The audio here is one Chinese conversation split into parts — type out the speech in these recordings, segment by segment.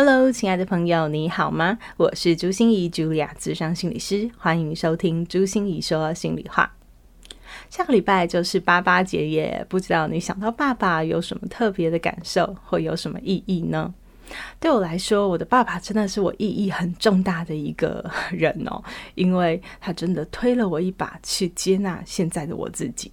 Hello，亲爱的朋友，你好吗？我是朱心怡，Julia，智商心理师，欢迎收听朱心怡说心里话。下个礼拜就是八八节耶，不知道你想到爸爸有什么特别的感受，或有什么意义呢？对我来说，我的爸爸真的是我意义很重大的一个人哦，因为他真的推了我一把，去接纳现在的我自己。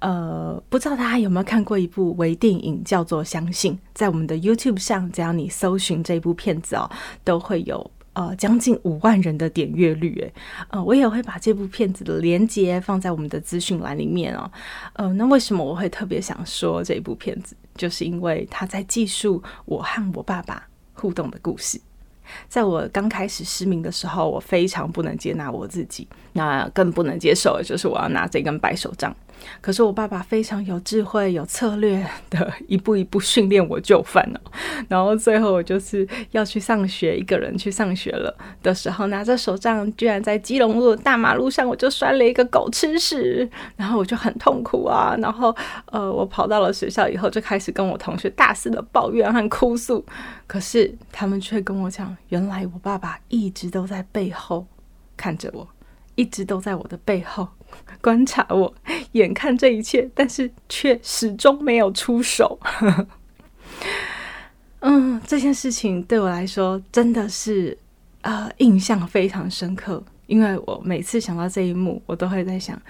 呃，不知道大家有没有看过一部微电影，叫做《相信》。在我们的 YouTube 上，只要你搜寻这部片子哦，都会有呃将近五万人的点阅率。诶，呃，我也会把这部片子的连接放在我们的资讯栏里面哦。呃，那为什么我会特别想说这部片子？就是因为他在记述我和我爸爸互动的故事。在我刚开始失明的时候，我非常不能接纳我自己，那更不能接受的就是我要拿这根白手杖。可是我爸爸非常有智慧、有策略的，一步一步训练我就范了。然后最后我就是要去上学，一个人去上学了的时候，拿着手杖，居然在基隆路的大马路上，我就摔了一个狗吃屎，然后我就很痛苦啊。然后呃，我跑到了学校以后，就开始跟我同学大肆的抱怨和哭诉。可是他们却跟我讲，原来我爸爸一直都在背后看着我，一直都在我的背后。观察我，眼看这一切，但是却始终没有出手。嗯，这件事情对我来说真的是呃印象非常深刻，因为我每次想到这一幕，我都会在想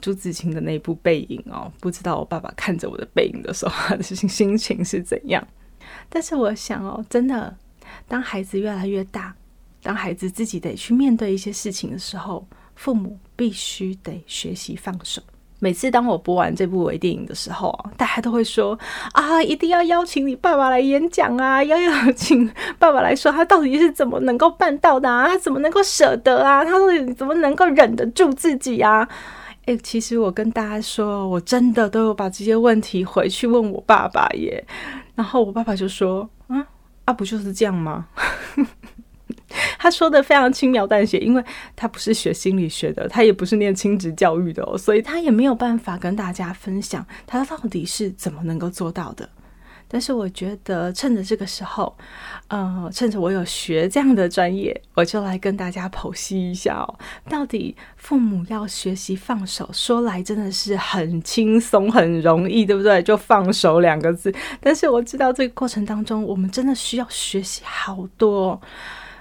朱自清的那部背影哦，不知道我爸爸看着我的背影的时候，他的心 心情是怎样。但是我想哦，真的，当孩子越来越大，当孩子自己得去面对一些事情的时候。父母必须得学习放手。每次当我播完这部微电影的时候，大家都会说啊，一定要邀请你爸爸来演讲啊，要邀请爸爸来说他到底是怎么能够办到的啊，他怎么能够舍得啊，他到底怎么能够忍得住自己啊？诶，其实我跟大家说，我真的都有把这些问题回去问我爸爸耶。然后我爸爸就说啊啊，不就是这样吗？他说的非常轻描淡写，因为他不是学心理学的，他也不是念亲子教育的哦，所以他也没有办法跟大家分享他到底是怎么能够做到的。但是我觉得趁着这个时候，呃，趁着我有学这样的专业，我就来跟大家剖析一下哦，到底父母要学习放手，说来真的是很轻松、很容易，对不对？就放手两个字。但是我知道这个过程当中，我们真的需要学习好多。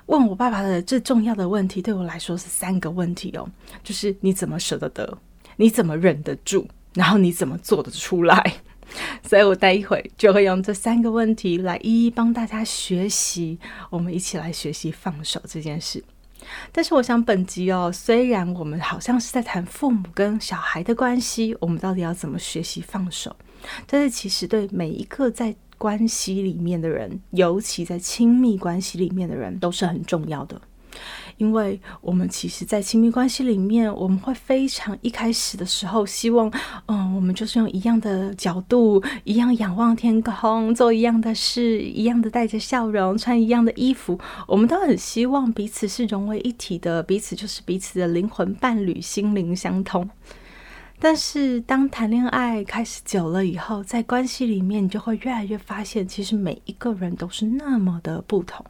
问我爸爸的最重要的问题，对我来说是三个问题哦，就是你怎么舍得得，你怎么忍得住，然后你怎么做得出来？所以我待一会就会用这三个问题来一一帮大家学习，我们一起来学习放手这件事。但是我想本集哦，虽然我们好像是在谈父母跟小孩的关系，我们到底要怎么学习放手？但是其实对每一个在关系里面的人，尤其在亲密关系里面的人，都是很重要的。因为我们其实，在亲密关系里面，我们会非常一开始的时候，希望，嗯，我们就是用一样的角度，一样仰望天空，做一样的事，一样的带着笑容，穿一样的衣服，我们都很希望彼此是融为一体的，彼此就是彼此的灵魂伴侣，心灵相通。但是，当谈恋爱开始久了以后，在关系里面，你就会越来越发现，其实每一个人都是那么的不同。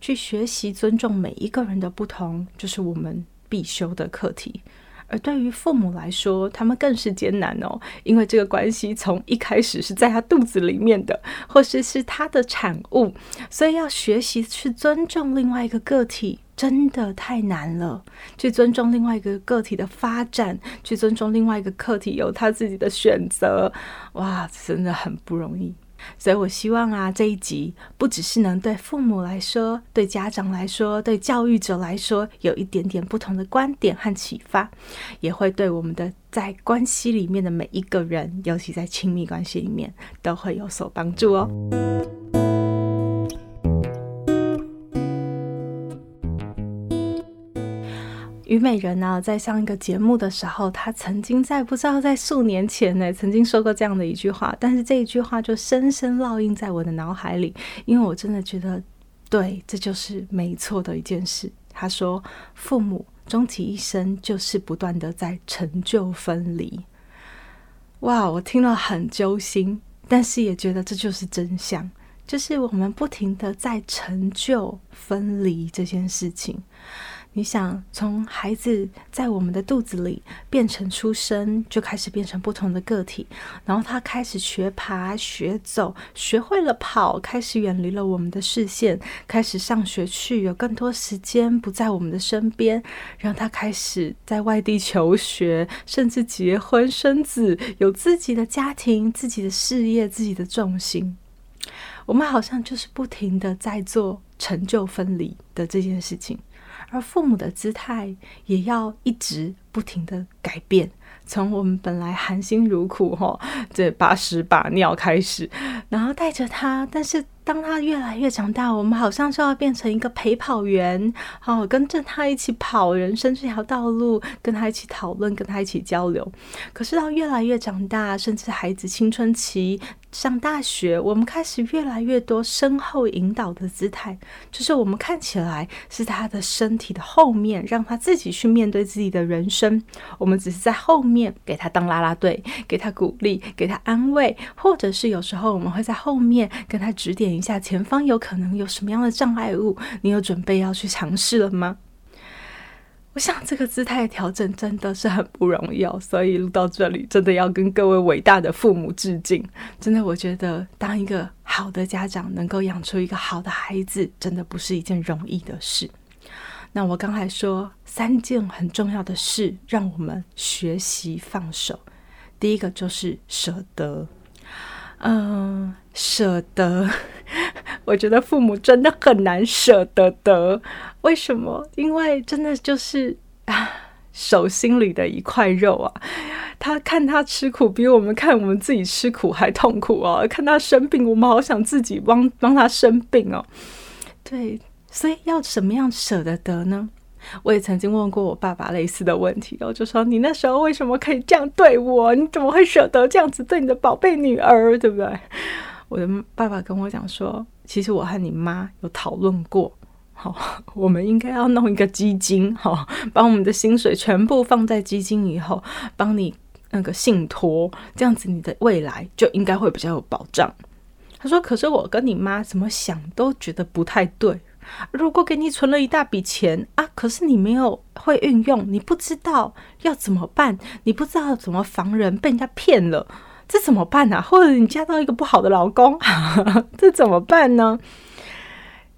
去学习尊重每一个人的不同，就是我们必修的课题。而对于父母来说，他们更是艰难哦，因为这个关系从一开始是在他肚子里面的，或是是他的产物，所以要学习去尊重另外一个个体。真的太难了，去尊重另外一个个体的发展，去尊重另外一个个体有他自己的选择，哇，真的很不容易。所以我希望啊，这一集不只是能对父母来说、对家长来说、对教育者来说有一点点不同的观点和启发，也会对我们的在关系里面的每一个人，尤其在亲密关系里面，都会有所帮助哦。虞美人呢，在上一个节目的时候，她曾经在不知道在数年前呢，曾经说过这样的一句话，但是这一句话就深深烙印在我的脑海里，因为我真的觉得，对，这就是没错的一件事。她说：“父母终其一生，就是不断的在成就分离。”哇，我听了很揪心，但是也觉得这就是真相，就是我们不停的在成就分离这件事情。你想从孩子在我们的肚子里变成出生，就开始变成不同的个体，然后他开始学爬、学走，学会了跑，开始远离了我们的视线，开始上学去，有更多时间不在我们的身边，让他开始在外地求学，甚至结婚生子，有自己的家庭、自己的事业、自己的重心。我们好像就是不停的在做成就分离的这件事情。而父母的姿态也要一直不停的改变，从我们本来含辛茹苦哈，这把屎把尿开始，然后带着他，但是。当他越来越长大，我们好像就要变成一个陪跑员，好跟着他一起跑人生这条道路，跟他一起讨论，跟他一起交流。可是到越来越长大，甚至孩子青春期上大学，我们开始越来越多身后引导的姿态，就是我们看起来是他的身体的后面，让他自己去面对自己的人生。我们只是在后面给他当啦啦队，给他鼓励，给他安慰，或者是有时候我们会在后面跟他指点。一下前方有可能有什么样的障碍物？你有准备要去尝试了吗？我想这个姿态调整真的是很不容易哦，所以录到这里真的要跟各位伟大的父母致敬。真的，我觉得当一个好的家长能够养出一个好的孩子，真的不是一件容易的事。那我刚才说三件很重要的事，让我们学习放手。第一个就是舍得。嗯，舍得，我觉得父母真的很难舍得得。为什么？因为真的就是啊，手心里的一块肉啊。他看他吃苦，比我们看我们自己吃苦还痛苦哦。看他生病，我们好想自己帮帮他生病哦。对，所以要怎么样舍得得呢？我也曾经问过我爸爸类似的问题，我就说：“你那时候为什么可以这样对我？你怎么会舍得这样子对你的宝贝女儿？对不对？”我的爸爸跟我讲说：“其实我和你妈有讨论过，好，我们应该要弄一个基金，好，把我们的薪水全部放在基金以后，帮你那个信托，这样子你的未来就应该会比较有保障。”他说：“可是我跟你妈怎么想都觉得不太对。”如果给你存了一大笔钱啊，可是你没有会运用，你不知道要怎么办，你不知道怎么防人被人家骗了，这怎么办呢？或者你嫁到一个不好的老公，这怎么办呢？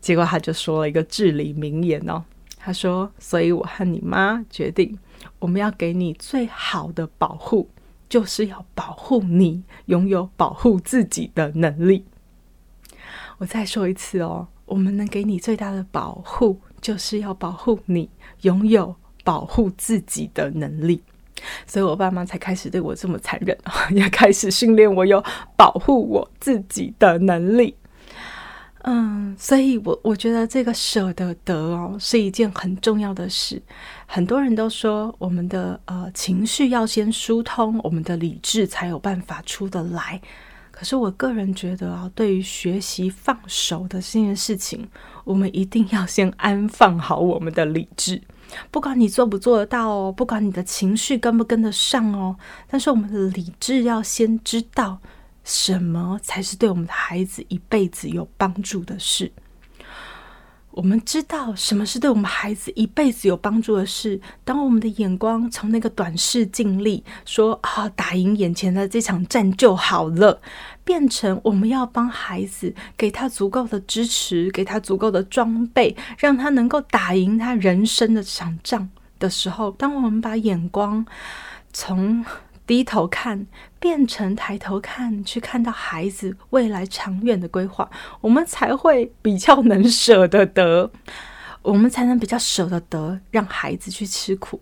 结果他就说了一个至理名言哦，他说：“所以我和你妈决定，我们要给你最好的保护，就是要保护你拥有保护自己的能力。”我再说一次哦。我们能给你最大的保护，就是要保护你拥有保护自己的能力。所以我爸妈才开始对我这么残忍，也开始训练我有保护我自己的能力。嗯，所以我我觉得这个舍得得哦，是一件很重要的事。很多人都说，我们的呃情绪要先疏通，我们的理智才有办法出得来。可是我个人觉得啊，对于学习放手的这件事情，我们一定要先安放好我们的理智。不管你做不做得到哦，不管你的情绪跟不跟得上哦，但是我们的理智要先知道什么才是对我们的孩子一辈子有帮助的事。我们知道什么是对我们孩子一辈子有帮助的事。当我们的眼光从那个短视尽力说啊，打赢眼前的这场战就好了，变成我们要帮孩子给他足够的支持，给他足够的装备，让他能够打赢他人生的这场仗的时候，当我们把眼光从低头看，变成抬头看，去看到孩子未来长远的规划，我们才会比较能舍得得，我们才能比较舍得得让孩子去吃苦。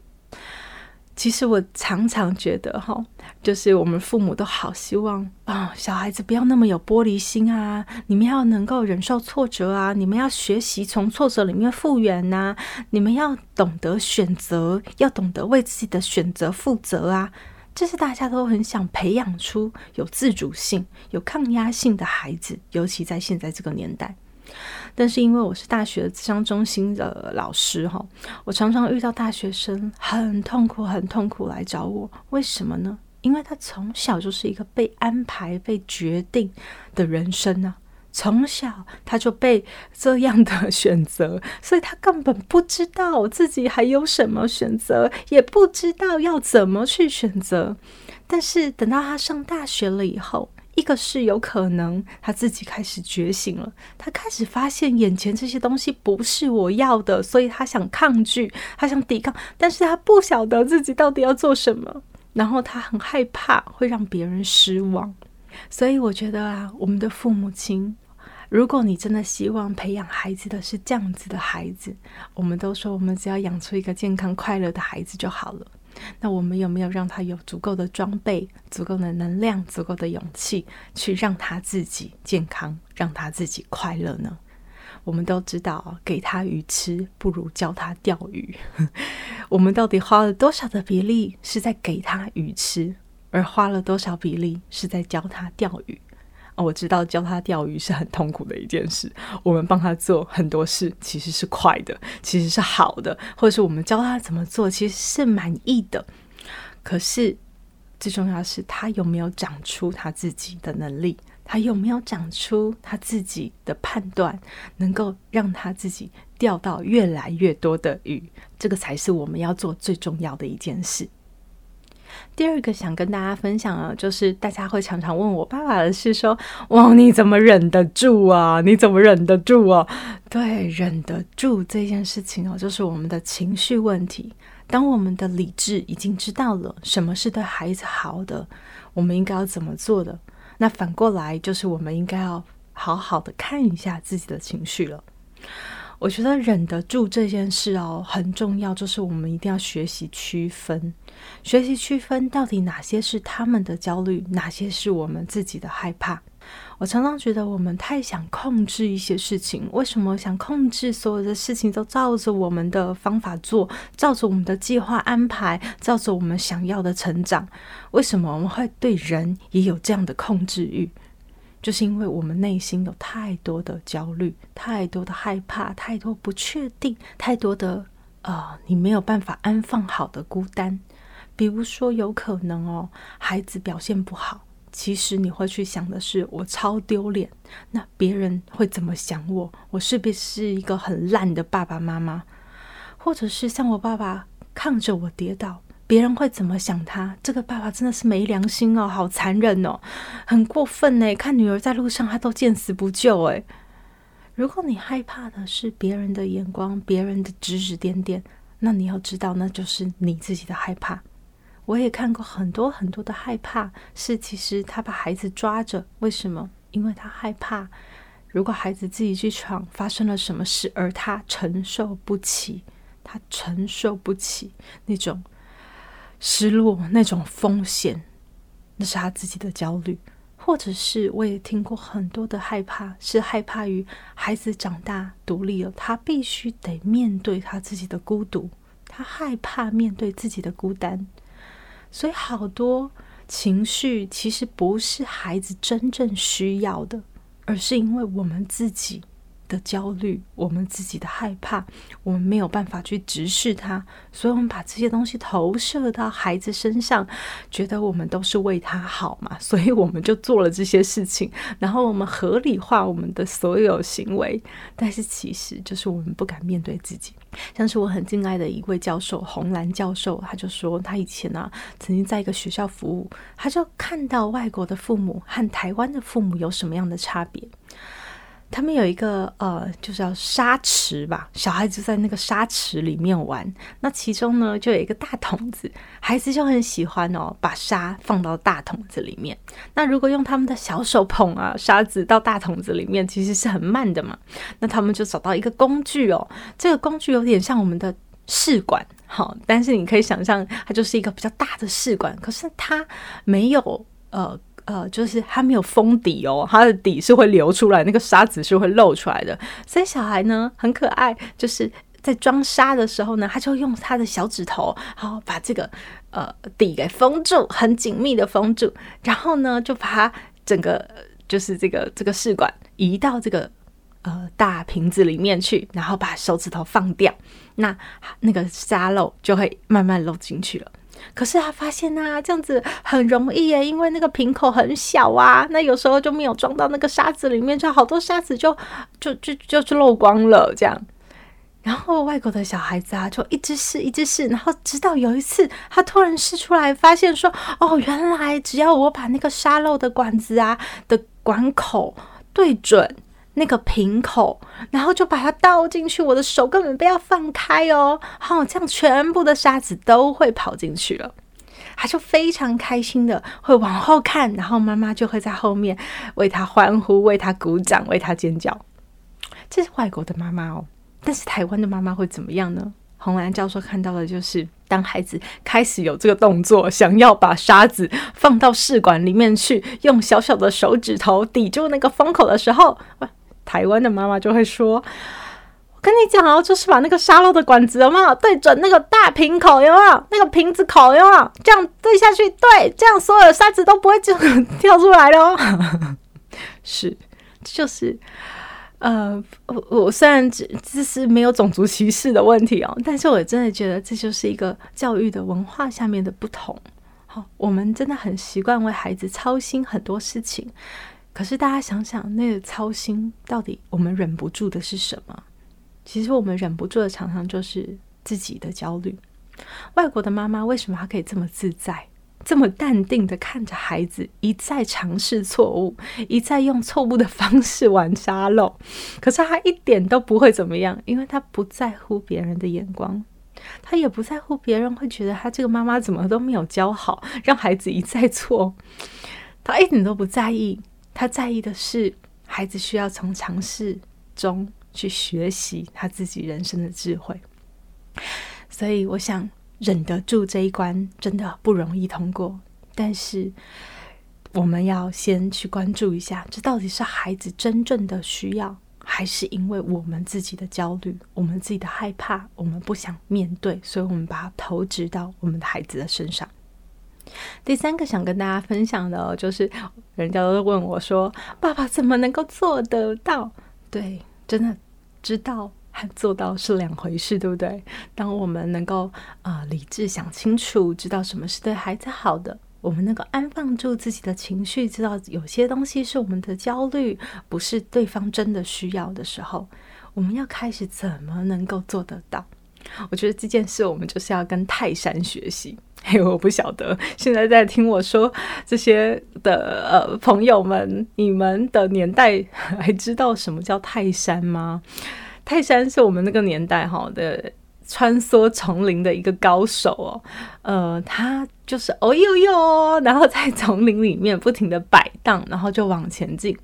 其实我常常觉得，哈，就是我们父母都好希望啊，小孩子不要那么有玻璃心啊，你们要能够忍受挫折啊，你们要学习从挫折里面复原呐，你们要懂得选择，要懂得为自己的选择负责啊，这是大家都很想培养出有自主性、有抗压性的孩子，尤其在现在这个年代。但是因为我是大学的智商中心的老师哈，我常常遇到大学生很痛苦、很痛苦来找我，为什么呢？因为他从小就是一个被安排、被决定的人生呢，从小他就被这样的选择，所以他根本不知道自己还有什么选择，也不知道要怎么去选择。但是等到他上大学了以后，一个是有可能他自己开始觉醒了，他开始发现眼前这些东西不是我要的，所以他想抗拒，他想抵抗，但是他不晓得自己到底要做什么，然后他很害怕会让别人失望，所以我觉得啊，我们的父母亲，如果你真的希望培养孩子的是这样子的孩子，我们都说我们只要养出一个健康快乐的孩子就好了。那我们有没有让他有足够的装备、足够的能量、足够的勇气，去让他自己健康、让他自己快乐呢？我们都知道，给他鱼吃不如教他钓鱼。我们到底花了多少的比例是在给他鱼吃，而花了多少比例是在教他钓鱼？哦，我知道教他钓鱼是很痛苦的一件事。我们帮他做很多事，其实是快的，其实是好的，或者是我们教他怎么做，其实是满意的。可是最重要的是，他有没有长出他自己的能力？他有没有长出他自己的判断，能够让他自己钓到越来越多的鱼？这个才是我们要做最重要的一件事。第二个想跟大家分享啊，就是大家会常常问我爸爸的是说，哇，你怎么忍得住啊？你怎么忍得住啊？对，忍得住这件事情哦，就是我们的情绪问题。当我们的理智已经知道了什么是对孩子好的，我们应该要怎么做的，那反过来就是我们应该要好好的看一下自己的情绪了。我觉得忍得住这件事哦很重要，就是我们一定要学习区分，学习区分到底哪些是他们的焦虑，哪些是我们自己的害怕。我常常觉得我们太想控制一些事情，为什么想控制所有的事情都照着我们的方法做，照着我们的计划安排，照着我们想要的成长？为什么我们会对人也有这样的控制欲？就是因为我们内心有太多的焦虑，太多的害怕，太多不确定，太多的呃，你没有办法安放好的孤单。比如说，有可能哦，孩子表现不好，其实你会去想的是，我超丢脸，那别人会怎么想我？我是不是一个很烂的爸爸妈妈？或者是像我爸爸看着我跌倒。别人会怎么想他？这个爸爸真的是没良心哦，好残忍哦，很过分呢。看女儿在路上，他都见死不救哎。如果你害怕的是别人的眼光、别人的指指点点，那你要知道，那就是你自己的害怕。我也看过很多很多的害怕，是其实他把孩子抓着，为什么？因为他害怕，如果孩子自己去闯，发生了什么事，而他承受不起，他承受不起那种。失落那种风险，那是他自己的焦虑，或者是我也听过很多的害怕，是害怕于孩子长大独立了，他必须得面对他自己的孤独，他害怕面对自己的孤单，所以好多情绪其实不是孩子真正需要的，而是因为我们自己。的焦虑，我们自己的害怕，我们没有办法去直视它，所以我们把这些东西投射到孩子身上，觉得我们都是为他好嘛，所以我们就做了这些事情，然后我们合理化我们的所有行为，但是其实就是我们不敢面对自己。像是我很敬爱的一位教授洪兰教授，他就说他以前呢曾经在一个学校服务，他就看到外国的父母和台湾的父母有什么样的差别。他们有一个呃，就是叫沙池吧，小孩子在那个沙池里面玩。那其中呢，就有一个大桶子，孩子就很喜欢哦，把沙放到大桶子里面。那如果用他们的小手捧啊沙子到大桶子里面，其实是很慢的嘛。那他们就找到一个工具哦，这个工具有点像我们的试管，好，但是你可以想象，它就是一个比较大的试管，可是它没有呃呃，就是它没有封底哦，它的底是会流出来，那个沙子是会漏出来的，所以小孩呢很可爱，就是在装沙的时候呢，他就用他的小指头，好把这个呃底给封住，很紧密的封住，然后呢就把它整个就是这个这个试管移到这个。呃，大瓶子里面去，然后把手指头放掉，那那个沙漏就会慢慢漏进去了。可是他发现啊，这样子很容易耶，因为那个瓶口很小啊，那有时候就没有装到那个沙子里面，就好多沙子就就就就漏光了。这样，然后外国的小孩子啊，就一直试，一直试，然后直到有一次，他突然试出来，发现说，哦，原来只要我把那个沙漏的管子啊的管口对准。那个瓶口，然后就把它倒进去，我的手根本不要放开哦，好，这样全部的沙子都会跑进去了。他就非常开心的会往后看，然后妈妈就会在后面为他欢呼、为他鼓掌、为他尖叫。这是外国的妈妈哦，但是台湾的妈妈会怎么样呢？洪兰教授看到的就是，当孩子开始有这个动作，想要把沙子放到试管里面去，用小小的手指头抵住那个封口的时候，台湾的妈妈就会说：“我跟你讲哦，就是把那个沙漏的管子有没有对准那个大瓶口有没有那个瓶子口有没有这样对下去，对，这样所有的沙子都不会就跳出来哦。是，就是呃，我我虽然这这是没有种族歧视的问题哦，但是我真的觉得这就是一个教育的文化下面的不同。好，我们真的很习惯为孩子操心很多事情。可是大家想想，那个操心到底我们忍不住的是什么？其实我们忍不住的常常就是自己的焦虑。外国的妈妈为什么她可以这么自在、这么淡定的看着孩子一再尝试错误，一再用错误的方式玩沙漏？可是她一点都不会怎么样，因为她不在乎别人的眼光，她也不在乎别人会觉得她这个妈妈怎么都没有教好，让孩子一再错，她一点都不在意。他在意的是孩子需要从尝试中去学习他自己人生的智慧，所以我想忍得住这一关真的不容易通过。但是我们要先去关注一下，这到底是孩子真正的需要，还是因为我们自己的焦虑、我们自己的害怕、我们不想面对，所以我们把它投掷到我们的孩子的身上。第三个想跟大家分享的，就是人家都问我说：“爸爸怎么能够做得到？”对，真的知道和做到是两回事，对不对？当我们能够啊理智想清楚，知道什么是对孩子好的，我们能够安放住自己的情绪，知道有些东西是我们的焦虑，不是对方真的需要的时候，我们要开始怎么能够做得到？我觉得这件事，我们就是要跟泰山学习。嘿，我不晓得现在在听我说这些的呃朋友们，你们的年代还知道什么叫泰山吗？泰山是我们那个年代哈的穿梭丛林的一个高手哦，呃，他就是哦呦呦，然后在丛林里面不停的摆荡，然后就往前进。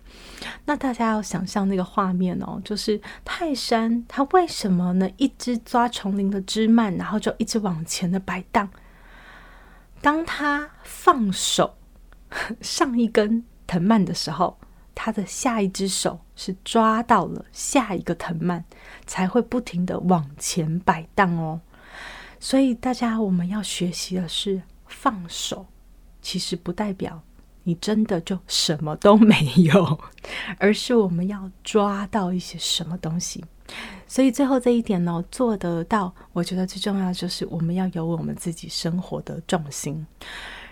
那大家要想象那个画面哦，就是泰山他为什么呢？一直抓丛林的枝蔓，然后就一直往前的摆荡。当他放手 上一根藤蔓的时候，他的下一只手是抓到了下一个藤蔓，才会不停的往前摆荡哦。所以大家我们要学习的是放手，其实不代表你真的就什么都没有，而是我们要抓到一些什么东西。所以最后这一点呢，做得到，我觉得最重要就是我们要有我们自己生活的重心。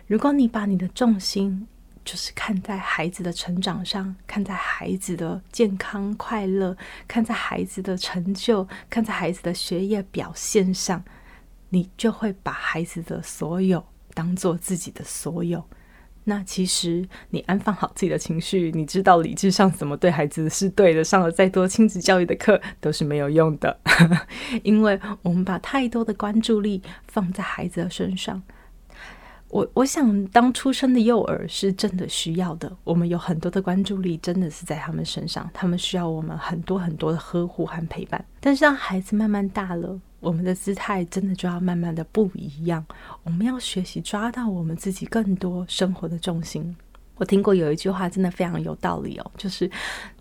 如果你把你的重心就是看在孩子的成长上，看在孩子的健康快乐，看在孩子的成就，看在孩子的学业表现上，你就会把孩子的所有当做自己的所有。那其实你安放好自己的情绪，你知道理智上怎么对孩子是对的，上了再多亲子教育的课都是没有用的，因为我们把太多的关注力放在孩子的身上。我我想，当出生的幼儿是真的需要的，我们有很多的关注力真的是在他们身上，他们需要我们很多很多的呵护和陪伴。但是当孩子慢慢大了，我们的姿态真的就要慢慢的不一样。我们要学习抓到我们自己更多生活的重心。我听过有一句话，真的非常有道理哦，就是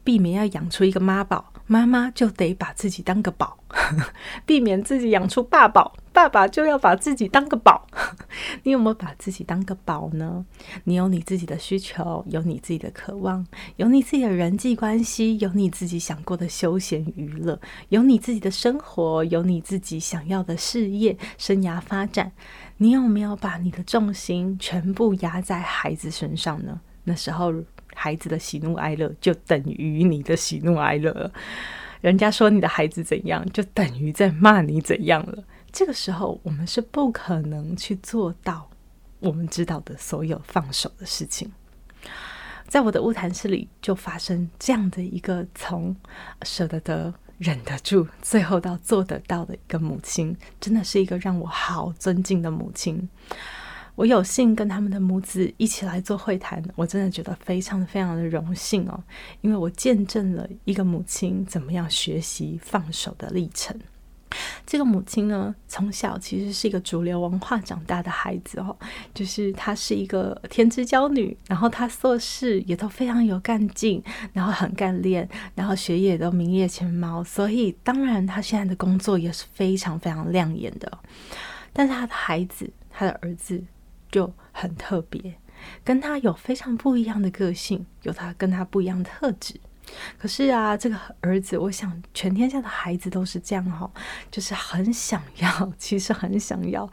避免要养出一个妈宝，妈妈就得把自己当个宝；避免自己养出爸宝，爸爸就要把自己当个宝。你有没有把自己当个宝呢？你有你自己的需求，有你自己的渴望，有你自己的人际关系，有你自己想过的休闲娱乐，有你自己的生活，有你自己想要的事业生涯发展。你有没有把你的重心全部压在孩子身上呢？那时候，孩子的喜怒哀乐就等于你的喜怒哀乐。人家说你的孩子怎样，就等于在骂你怎样了。这个时候，我们是不可能去做到我们知道的所有放手的事情。在我的物谈室里，就发生这样的一个从舍得得、忍得住，最后到做得到的一个母亲，真的是一个让我好尊敬的母亲。我有幸跟他们的母子一起来做会谈，我真的觉得非常非常的荣幸哦，因为我见证了一个母亲怎么样学习放手的历程。这个母亲呢，从小其实是一个主流文化长大的孩子哦，就是她是一个天之娇女，然后她做事也都非常有干劲，然后很干练，然后学业都名列前茅，所以当然她现在的工作也是非常非常亮眼的。但是她的孩子，她的儿子。就很特别，跟他有非常不一样的个性，有他跟他不一样的特质。可是啊，这个儿子，我想全天下的孩子都是这样哈，就是很想要，其实很想要，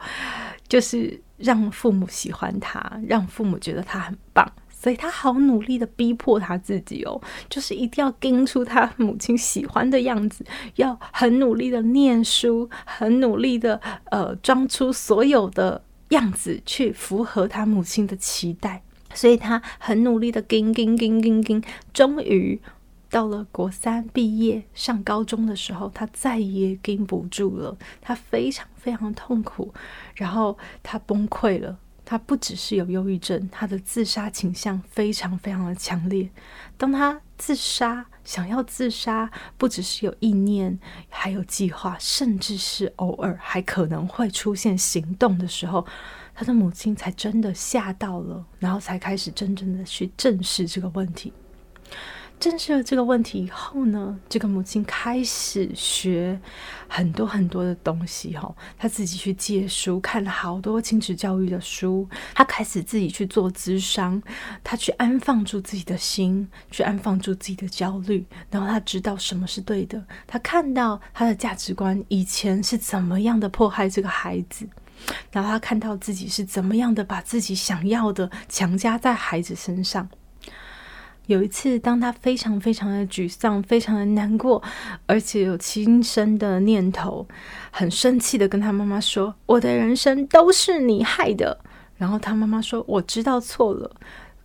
就是让父母喜欢他，让父母觉得他很棒，所以他好努力的逼迫他自己哦，就是一定要跟出他母亲喜欢的样子，要很努力的念书，很努力的呃装出所有的。样子去符合他母亲的期待，所以他很努力的跟跟跟跟跟，终于到了国三毕业上高中的时候，他再也跟不住了，他非常非常痛苦，然后他崩溃了。他不只是有忧郁症，他的自杀倾向非常非常的强烈。当他自杀，想要自杀，不只是有意念，还有计划，甚至是偶尔还可能会出现行动的时候，他的母亲才真的吓到了，然后才开始真正的去正视这个问题。正视了这个问题以后呢，这个母亲开始学很多很多的东西哈，她自己去借书，看了好多亲子教育的书，她开始自己去做咨商，她去安放住自己的心，去安放住自己的焦虑，然后她知道什么是对的，她看到她的价值观以前是怎么样的迫害这个孩子，然后她看到自己是怎么样的把自己想要的强加在孩子身上。有一次，当他非常非常的沮丧、非常的难过，而且有轻生的念头，很生气的跟他妈妈说：“我的人生都是你害的。”然后他妈妈说：“我知道错了，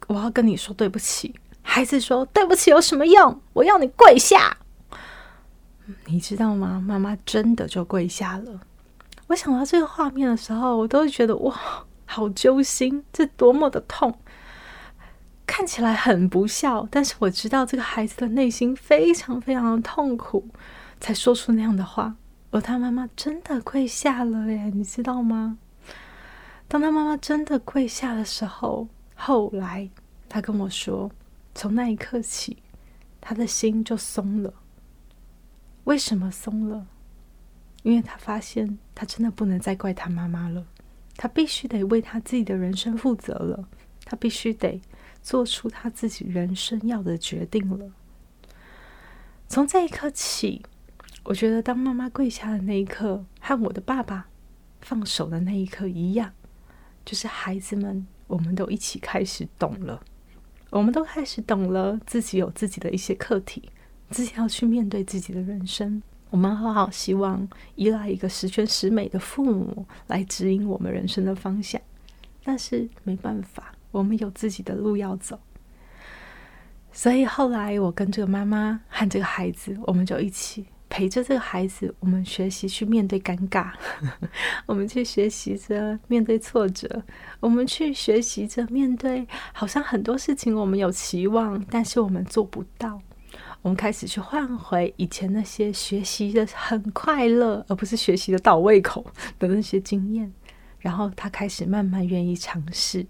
我要跟你说对不起。”孩子说：“对不起有什么用？我要你跪下。”你知道吗？妈妈真的就跪下了。我想到这个画面的时候，我都觉得哇，好揪心，这多么的痛。看起来很不孝，但是我知道这个孩子的内心非常非常的痛苦，才说出那样的话。而他妈妈真的跪下了耶，你知道吗？当他妈妈真的跪下的时候，后来他跟我说，从那一刻起，他的心就松了。为什么松了？因为他发现他真的不能再怪他妈妈了，他必须得为他自己的人生负责了，他必须得。做出他自己人生要的决定了。从这一刻起，我觉得当妈妈跪下的那一刻，和我的爸爸放手的那一刻一样，就是孩子们，我们都一起开始懂了，我们都开始懂了自己有自己的一些课题，自己要去面对自己的人生。我们好好希望依赖一个十全十美的父母来指引我们人生的方向，但是没办法。我们有自己的路要走，所以后来我跟这个妈妈和这个孩子，我们就一起陪着这个孩子，我们学习去面对尴尬，我们去学习着面对挫折，我们去学习着面对好像很多事情我们有期望，但是我们做不到，我们开始去换回以前那些学习的很快乐，而不是学习的倒胃口的那些经验。然后他开始慢慢愿意尝试。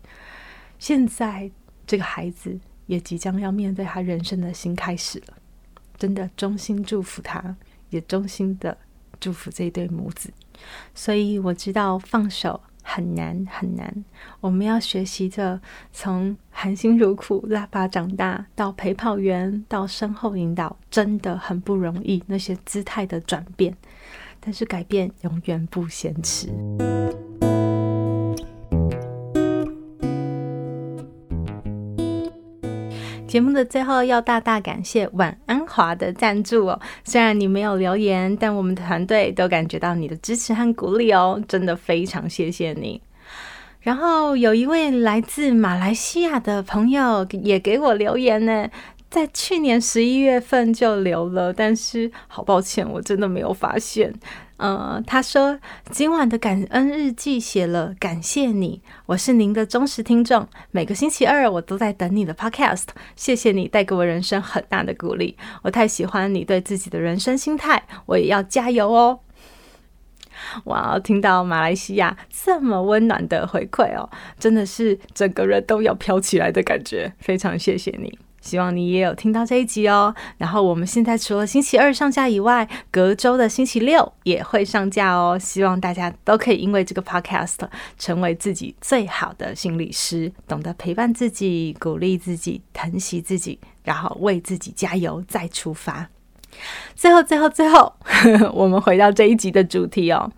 现在这个孩子也即将要面对他人生的新开始了。真的衷心祝福他，也衷心的祝福这对母子。所以我知道放手。很难很难，我们要学习着从含辛茹苦拉拔长大，到陪跑员，到身后引导，真的很不容易。那些姿态的转变，但是改变永远不嫌迟。节目的最后要大大感谢晚安华的赞助哦。虽然你没有留言，但我们团队都感觉到你的支持和鼓励哦，真的非常谢谢你。然后有一位来自马来西亚的朋友也给我留言呢。在去年十一月份就留了，但是好抱歉，我真的没有发现。呃，他说今晚的感恩日记写了，感谢你，我是您的忠实听众，每个星期二我都在等你的 podcast，谢谢你带给我人生很大的鼓励，我太喜欢你对自己的人生心态，我也要加油哦。哇，听到马来西亚这么温暖的回馈哦，真的是整个人都要飘起来的感觉，非常谢谢你。希望你也有听到这一集哦。然后我们现在除了星期二上架以外，隔周的星期六也会上架哦。希望大家都可以因为这个 podcast 成为自己最好的心理师，懂得陪伴自己、鼓励自己、疼惜自己，然后为自己加油，再出发。最后，最后，最后，我们回到这一集的主题哦。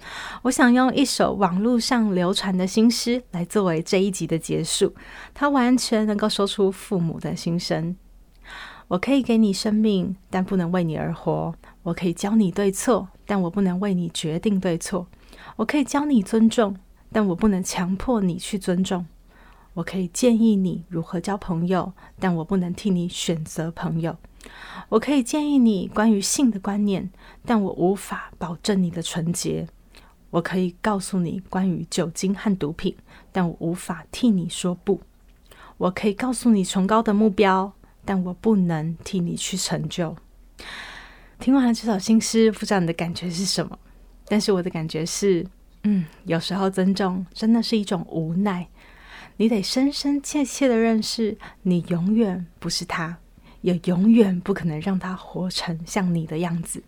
我想用一首网络上流传的新诗来作为这一集的结束，它完全能够说出父母的心声。我可以给你生命，但不能为你而活；我可以教你对错，但我不能为你决定对错；我可以教你尊重，但我不能强迫你去尊重；我可以建议你如何交朋友，但我不能替你选择朋友。我可以建议你关于性的观念，但我无法保证你的纯洁。我可以告诉你关于酒精和毒品，但我无法替你说不。我可以告诉你崇高的目标，但我不能替你去成就。听完了这首新诗，不知道你的感觉是什么？但是我的感觉是，嗯，有时候尊重真的是一种无奈。你得深深切切的认识，你永远不是他。也永远不可能让他活成像你的样子，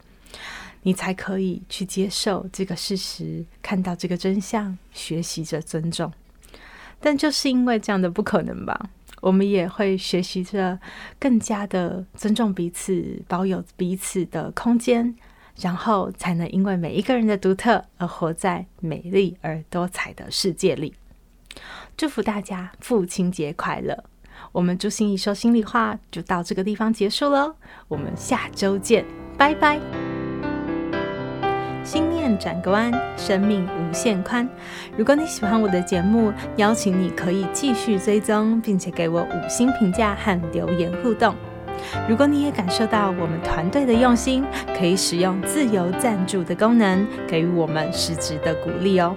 你才可以去接受这个事实，看到这个真相，学习着尊重。但就是因为这样的不可能吧，我们也会学习着更加的尊重彼此，保有彼此的空间，然后才能因为每一个人的独特而活在美丽而多彩的世界里。祝福大家父亲节快乐！我们朱心怡说心里话就到这个地方结束喽，我们下周见，拜拜。心念转个弯，生命无限宽。如果你喜欢我的节目，邀请你可以继续追踪，并且给我五星评价和留言互动。如果你也感受到我们团队的用心，可以使用自由赞助的功能，给予我们实质的鼓励哦。